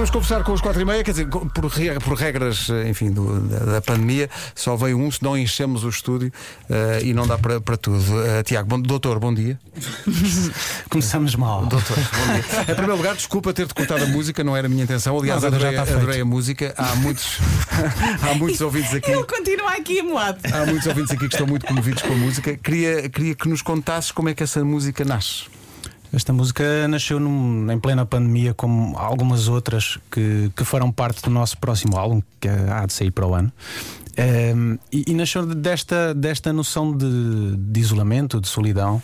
Vamos conversar com os 4 e meia, quer dizer, por, por regras, enfim, do, da, da, pandemia, só veio um, se não enchemos o estúdio uh, e não dá para, para tudo. Uh, Tiago, bom, doutor, bom dia. Começamos mal. Doutor, bom dia. Em primeiro lugar, desculpa ter-te cortado a música, não era a minha intenção. Aliás, adorei, adorei a música. Há muitos, há muitos ouvintes aqui. Ele continua aqui amoado. Há muitos ouvintes aqui que estão muito comovidos com a música. Queria, queria que nos contasses como é que essa música nasce. Esta música nasceu num, em plena pandemia, como algumas outras que, que foram parte do nosso próximo álbum, que há de sair para o ano. Um, ehm, e, e, nasceu desta, desta noção de, de, isolamento, de solidão,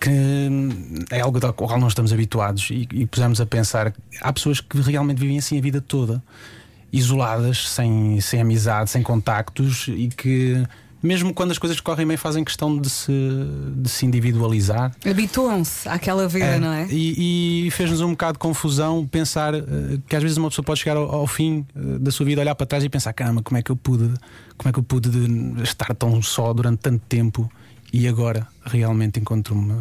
que é algo ao qual nós estamos habituados. E, e pusemos a pensar: há pessoas que realmente vivem assim a vida toda, isoladas, sem, sem amizade, sem contactos e que mesmo quando as coisas correm bem, fazem questão de se, de se individualizar. Habituam-se àquela vida, é, não é? E, e fez-nos um bocado de confusão pensar uh, que às vezes uma pessoa pode chegar ao, ao fim uh, da sua vida, olhar para trás e pensar: caramba, como é que eu pude, como é que eu pude estar tão só durante tanto tempo e agora realmente encontro-me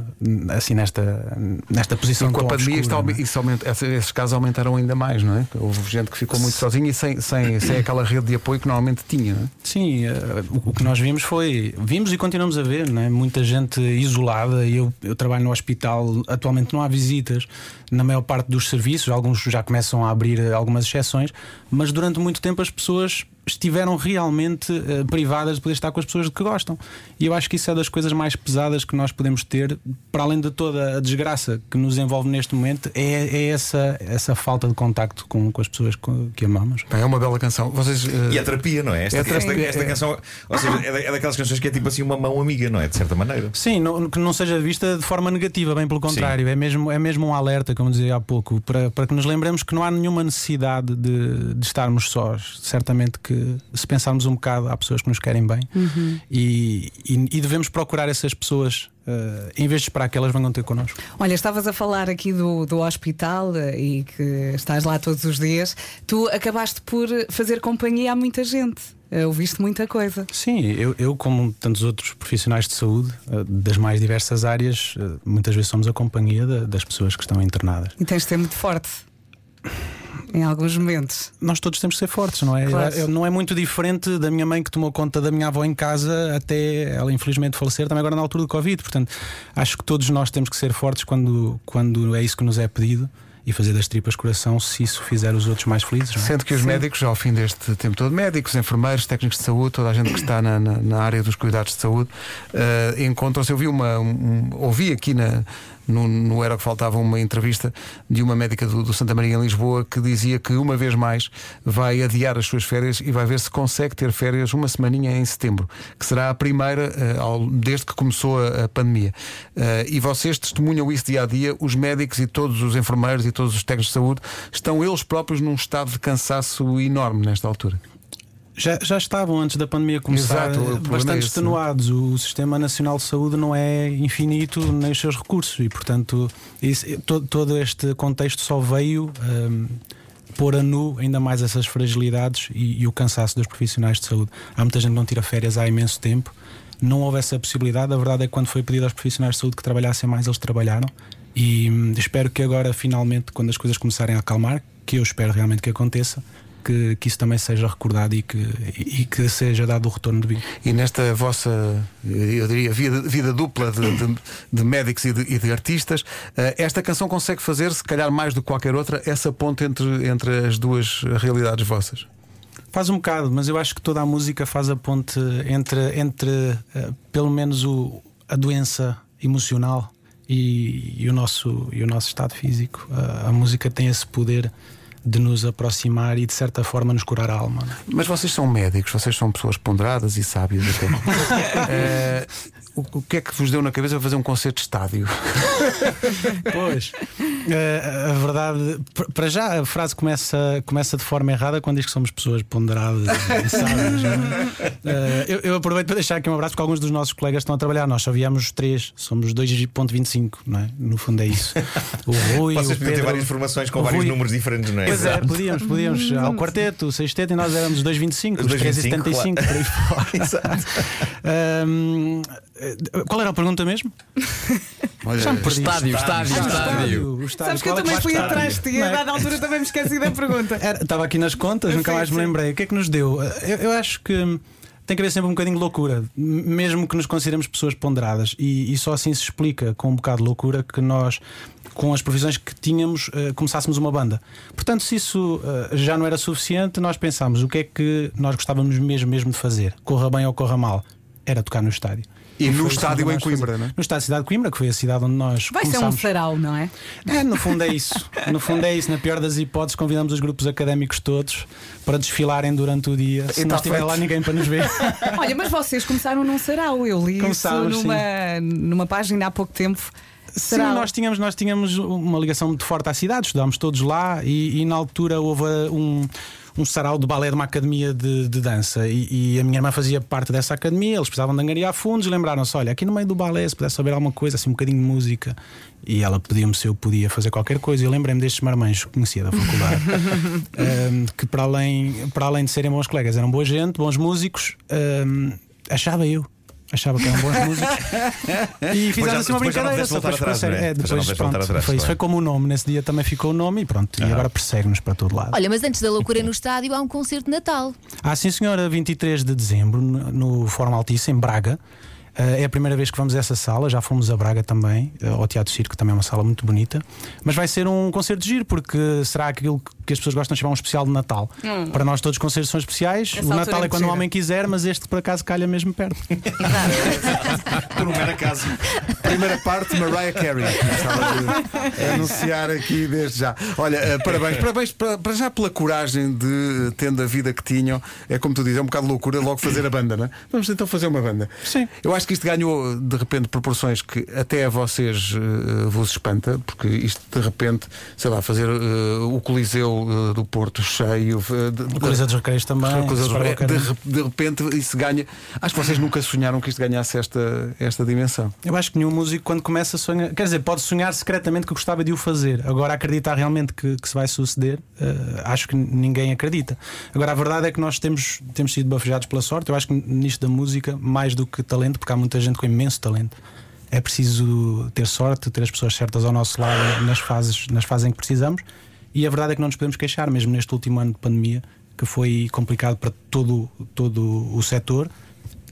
assim nesta, nesta posição. E com a pandemia obscura, é? aumenta, esses casos aumentaram ainda mais, não é? Houve gente que ficou muito sozinha e sem, sem, sem aquela rede de apoio que normalmente tinha, não é? Sim, uh, o, que nós vimos foi. Vimos e continuamos a ver, não é? Muita gente isolada. Eu, eu trabalho no hospital, atualmente não há visitas na maior parte dos serviços, alguns já começam a abrir algumas exceções, mas durante muito tempo as pessoas estiveram realmente uh, privadas de poder estar com as pessoas que gostam. E eu acho que isso é das coisas mais pesadas que nós podemos ter, para além de toda a desgraça que nos envolve neste momento, é, é essa, essa falta de contacto com, com as pessoas que amamos. É uma bela canção. Vocês, uh... E a terapia, não é? Esta, é esta, esta, canção, ou seja, é daquelas canções que é tipo assim uma mão amiga, não é? De certa maneira. Sim, não, que não seja vista de forma negativa, bem pelo contrário. É mesmo, é mesmo um alerta, como dizia há pouco, para, para que nos lembremos que não há nenhuma necessidade de, de estarmos sós. Certamente que se pensarmos um bocado, há pessoas que nos querem bem uhum. e, e, e devemos procurar essas pessoas Uh, em vez de esperar que elas venham ter connosco. Olha, estavas a falar aqui do, do hospital uh, e que estás lá todos os dias. Tu acabaste por fazer companhia a muita gente. Uh, ouviste muita coisa. Sim, eu, eu, como tantos outros profissionais de saúde, das mais diversas áreas, muitas vezes somos a companhia das pessoas que estão internadas. E tens de ser muito forte em alguns momentos. Nós todos temos que ser fortes, não é? Claro. Não é muito diferente da minha mãe que tomou conta da minha avó em casa até ela infelizmente falecer, também agora na altura do Covid. Portanto, acho que todos nós temos que ser fortes quando, quando é isso que nos é pedido e fazer das tripas coração se isso fizer os outros mais felizes. É? Sendo que os Sim. médicos, ao fim deste tempo todo, médicos, enfermeiros, técnicos de saúde, toda a gente que está na, na, na área dos cuidados de saúde, uh, encontram-se. Eu vi uma. Um, ouvi aqui na no, no Era que Faltava uma entrevista de uma médica do, do, Santa Maria em Lisboa que dizia que uma vez mais vai adiar as suas férias e vai ver se consegue ter férias uma semaninha em setembro, que será a primeira uh, ao, desde que começou a, a pandemia. Uh, e vocês testemunham isso dia a dia, os médicos e todos os enfermeiros e todos os técnicos de saúde estão eles próprios num estado de cansaço enorme nesta altura já, já estavam antes da pandemia começar Exato, bastante é extenuados. O Sistema Nacional de Saúde não é infinito nem os seus recursos e, portanto, isso, todo, todo, este contexto só veio um, pôr a nu ainda mais essas fragilidades e, e, o cansaço dos profissionais de saúde. Há muita gente que não tira férias há imenso tempo. Não houve essa possibilidade. A verdade é que quando foi pedido aos profissionais de saúde que trabalhassem mais, eles trabalharam. E hum, espero que agora, finalmente, quando as coisas começarem a acalmar, que eu espero realmente que aconteça, que, que isso também seja recordado e que, e que seja dado o retorno devido. E nesta vossa, eu diria, vida, vida dupla de, de, de médicos e de, e de artistas, uh, esta canção consegue fazer, se calhar mais do que qualquer outra, essa ponte entre, entre as duas realidades vossas? Faz um bocado, mas eu acho que toda a música faz a ponte entre, entre uh, pelo menos o, a doença emocional e, e, o nosso, e o nosso estado físico. Uh, a música tem esse poder de nos aproximar e de certa forma nos curar a alma. É? Mas vocês são médicos, vocês são pessoas ponderadas e sábias até. é, o, o, que é que vos deu na cabeça para fazer um concerto de estádio? pois, uh, a verdade, para já a frase começa, começa de forma errada quando diz que somos pessoas ponderadas e sábias. Uh, eu, eu, aproveito para deixar aqui um abraço porque alguns dos nossos colegas estão a trabalhar. Nós só viemos três, somos 2,25, não é? No fundo é isso. O Rui, Vocês o Pedro, ter várias informações com vários Rui... números diferentes, não é? Pois é, podíamos, podíamos. Ao quarteto, o sexteto e nós éramos 2,25, os 3,75 por aí fora. Exato. um, qual era a pergunta mesmo? Olha. Estádio, estádio, estádio. estádio. estádio. Sabes que eu também fui atrás de ti e a dada altura também me esqueci da pergunta. Estava aqui nas contas, nunca mais me lembrei. O que é que nos deu? Eu, eu acho que tem que haver sempre um bocadinho de loucura, mesmo que nos consideremos pessoas ponderadas. E, e, só assim se explica com um bocado de loucura que nós, com as provisões que tínhamos, uh, começássemos uma banda. Portanto, se isso uh, já não era suficiente, nós pensámos o que é que nós gostávamos mesmo, mesmo de fazer, corra bem ou corra mal, era tocar no estádio. E no estádio em Coimbra, não é? No estádio Cidade de Coimbra, que foi a cidade onde nós. Vai começámos... ser um sarau, não é? É, no fundo é isso. No fundo é isso. Na pior das hipóteses, convidamos os grupos académicos todos para desfilarem durante o dia. Se e não tá estiver lá ninguém para nos ver. Olha, mas vocês começaram num sarau. Eu li Começámos, isso numa, numa página há pouco tempo. Sim, nós tínhamos, nós tínhamos uma ligação muito forte à cidade, estudámos todos lá e, e na altura houve um um sarau de balé de uma academia de, de dança e, e, a minha irmã fazia parte dessa academia, eles precisavam de angariar fundos e lembraram-se: olha, aqui no meio do balé, se pudesse saber alguma coisa, assim, um bocadinho de música. E ela pedia-me se eu podia fazer qualquer coisa. E eu lembrei-me destes marmães que conhecia da faculdade, um, que para além, para além de serem bons colegas, eram boa gente, bons músicos, um, achava eu achava que eram bons músicos e fizemos assim uma brincadeira só depois ficou sério. É, depois pronto, foi isso, foi como o nome. Nesse dia também ficou o nome e pronto, e agora persegue-nos para todo lado. Olha, mas antes da loucura no estádio há um concerto de Natal. Ah, sim, senhora, 23 de dezembro, no Fórum Altice, em Braga. Eh, é a primeira vez que vamos a essa sala, já fomos a Braga também, eh, ao Teatro Circo, também é uma sala muito bonita. Mas vai ser um concerto de giro, porque será aquilo que as pessoas gostam de chamar um especial de Natal. Hum. Para nós, todos os concertos são especiais. Essa o Natal é quando o homem quiser, mas este por acaso calha mesmo perto. por um mero acaso. Primeira parte, Mariah Carey. Estava de anunciar aqui desde já. Olha, uh, parabéns, parabéns para, para, já pela coragem de, tendo a vida que tinham, é como tu dizes, é um bocado loucura logo fazer a banda, não é? Vamos então fazer uma banda. Sim. Eu acho que isto ganhou de repente proporções que até a vocês uh, vos espanta, porque isto de repente, sei lá, fazer uh, o Coliseu uh, do Porto cheio, de, o Coliseu dos Recreios também, de, de, repente isso ganha. Acho que vocês nunca sonharam que isto ganhasse esta, esta dimensão. Eu acho que nenhum músico, quando começa a sonhar, quer dizer, pode sonhar secretamente que gostava de o fazer, agora acreditar realmente que, que se vai suceder, acho que ninguém acredita. Agora a verdade é que nós temos, temos sido bafejados pela sorte, eu acho que nisto da música, mais do que talento, porque há muita gente com imenso talento. É preciso ter sorte, ter as pessoas certas ao nosso lado nas fases, nas fases em que precisamos. E a verdade é que não nos podemos queixar, mesmo neste último ano de pandemia, que foi complicado para todo, todo o setor.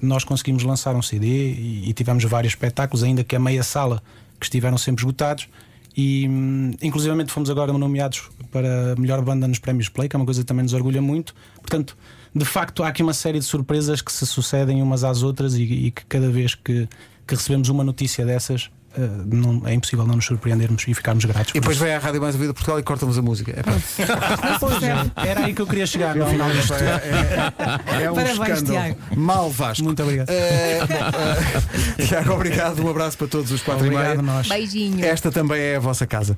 Nós conseguimos lançar um CD e, e tivemos vários espetáculos, ainda que a meia sala que estiveram sempre esgotados. E hum, inclusivamente fomos agora nomeados para melhor banda nos prémios Play, que é uma coisa que também nos orgulha muito. Portanto, de facto, há aqui uma série de surpresas que se sucedem umas às outras e, e que cada vez que, que recebemos uma notícia dessas, não, é impossível não nos surpreendermos e ficarmos gratos. E depois vem à Rádio Mais Ouvida Portugal e cortamos a música. É é, era aí que eu queria chegar no final disto. É, é, é um Parabéns, escândalo. Tiago. Mal Vasco. Muito obrigado. Uh, Tiago, obrigado. Um abraço para todos os quatro obrigado e meia. Nós. Beijinho. Esta também é a vossa casa.